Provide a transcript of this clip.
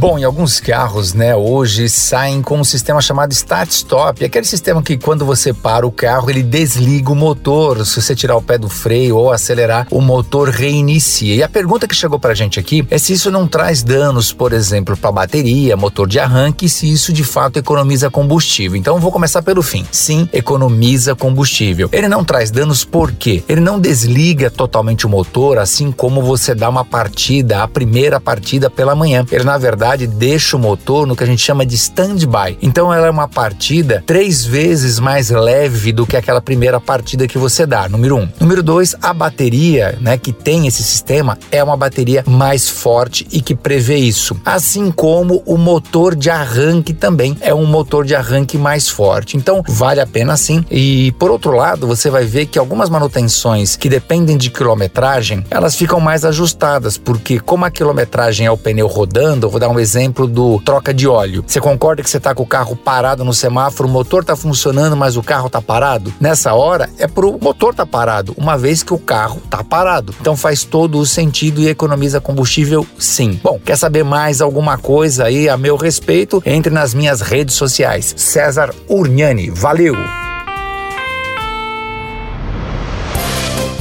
Bom, em alguns carros, né, hoje saem com um sistema chamado start-stop, aquele sistema que quando você para o carro, ele desliga o motor. Se você tirar o pé do freio ou acelerar, o motor reinicia. E a pergunta que chegou pra gente aqui é se isso não traz danos, por exemplo, para bateria, motor de arranque, e se isso de fato economiza combustível. Então vou começar pelo fim. Sim, economiza combustível. Ele não traz danos por quê? Ele não desliga totalmente o motor, assim como você dá uma partida, a primeira partida pela manhã. Ele na verdade verdade, deixa o motor no que a gente chama de stand-by. Então ela é uma partida três vezes mais leve do que aquela primeira partida que você dá, número um. Número dois, a bateria, né, que tem esse sistema, é uma bateria mais forte e que prevê isso. Assim como o motor de arranque também é um motor de arranque mais forte. Então vale a pena sim. E por outro lado, você vai ver que algumas manutenções que dependem de quilometragem, elas ficam mais ajustadas, porque como a quilometragem é o pneu rodando, eu vou dar um exemplo do troca de óleo. Você concorda que você está com o carro parado no semáforo, o motor está funcionando, mas o carro está parado? Nessa hora é pro motor tá parado, uma vez que o carro está parado. Então faz todo o sentido e economiza combustível, sim. Bom, quer saber mais alguma coisa aí a meu respeito? Entre nas minhas redes sociais. César Urniani. Valeu!